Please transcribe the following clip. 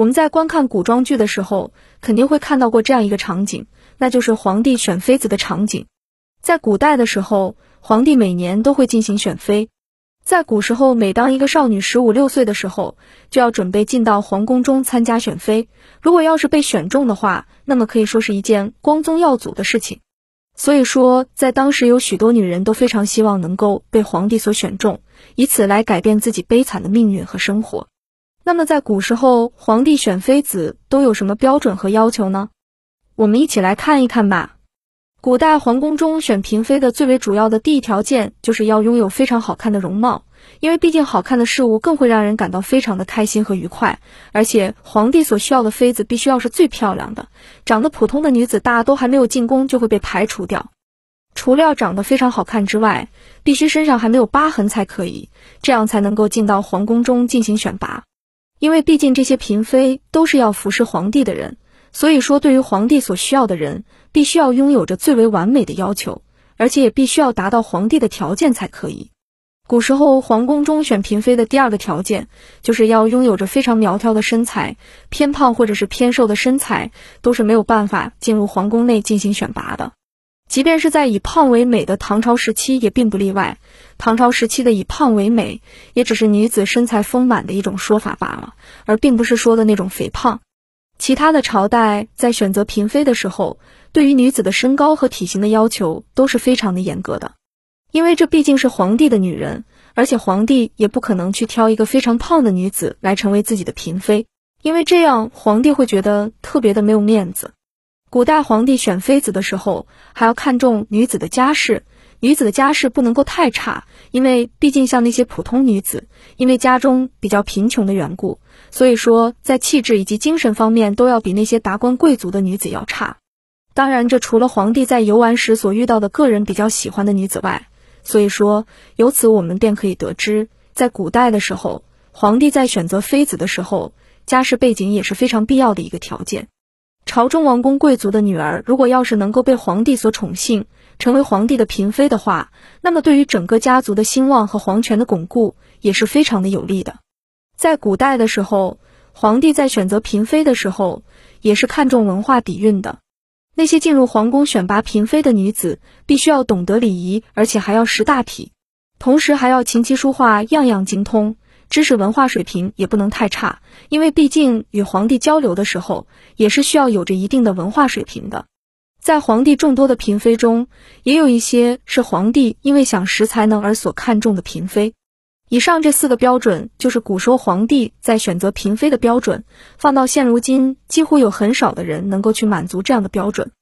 我们在观看古装剧的时候，肯定会看到过这样一个场景，那就是皇帝选妃子的场景。在古代的时候，皇帝每年都会进行选妃。在古时候，每当一个少女十五六岁的时候，就要准备进到皇宫中参加选妃。如果要是被选中的话，那么可以说是一件光宗耀祖的事情。所以说，在当时有许多女人都非常希望能够被皇帝所选中，以此来改变自己悲惨的命运和生活。那么在古时候，皇帝选妃子都有什么标准和要求呢？我们一起来看一看吧。古代皇宫中选嫔妃的最为主要的第一条件，就是要拥有非常好看的容貌，因为毕竟好看的事物更会让人感到非常的开心和愉快。而且皇帝所需要的妃子必须要是最漂亮的，长得普通的女子大都还没有进宫就会被排除掉。除了要长得非常好看之外，必须身上还没有疤痕才可以，这样才能够进到皇宫中进行选拔。因为毕竟这些嫔妃都是要服侍皇帝的人。所以说，对于皇帝所需要的人，必须要拥有着最为完美的要求，而且也必须要达到皇帝的条件才可以。古时候皇宫中选嫔妃的第二个条件，就是要拥有着非常苗条的身材，偏胖或者是偏瘦的身材都是没有办法进入皇宫内进行选拔的。即便是在以胖为美的唐朝时期，也并不例外。唐朝时期的以胖为美，也只是女子身材丰满的一种说法罢了，而并不是说的那种肥胖。其他的朝代在选择嫔妃的时候，对于女子的身高和体型的要求都是非常的严格的，因为这毕竟是皇帝的女人，而且皇帝也不可能去挑一个非常胖的女子来成为自己的嫔妃，因为这样皇帝会觉得特别的没有面子。古代皇帝选妃子的时候，还要看重女子的家世。女子的家世不能够太差，因为毕竟像那些普通女子，因为家中比较贫穷的缘故，所以说在气质以及精神方面都要比那些达官贵族的女子要差。当然，这除了皇帝在游玩时所遇到的个人比较喜欢的女子外，所以说由此我们便可以得知，在古代的时候，皇帝在选择妃子的时候，家世背景也是非常必要的一个条件。朝中王公贵族的女儿，如果要是能够被皇帝所宠幸，成为皇帝的嫔妃的话，那么对于整个家族的兴旺和皇权的巩固也是非常的有利的。在古代的时候，皇帝在选择嫔妃的时候也是看重文化底蕴的。那些进入皇宫选拔嫔妃的女子，必须要懂得礼仪，而且还要识大体，同时还要琴棋书画样样精通，知识文化水平也不能太差，因为毕竟与皇帝交流的时候，也是需要有着一定的文化水平的。在皇帝众多的嫔妃中，也有一些是皇帝因为想识才能而所看重的嫔妃。以上这四个标准，就是古时候皇帝在选择嫔妃的标准。放到现如今，几乎有很少的人能够去满足这样的标准。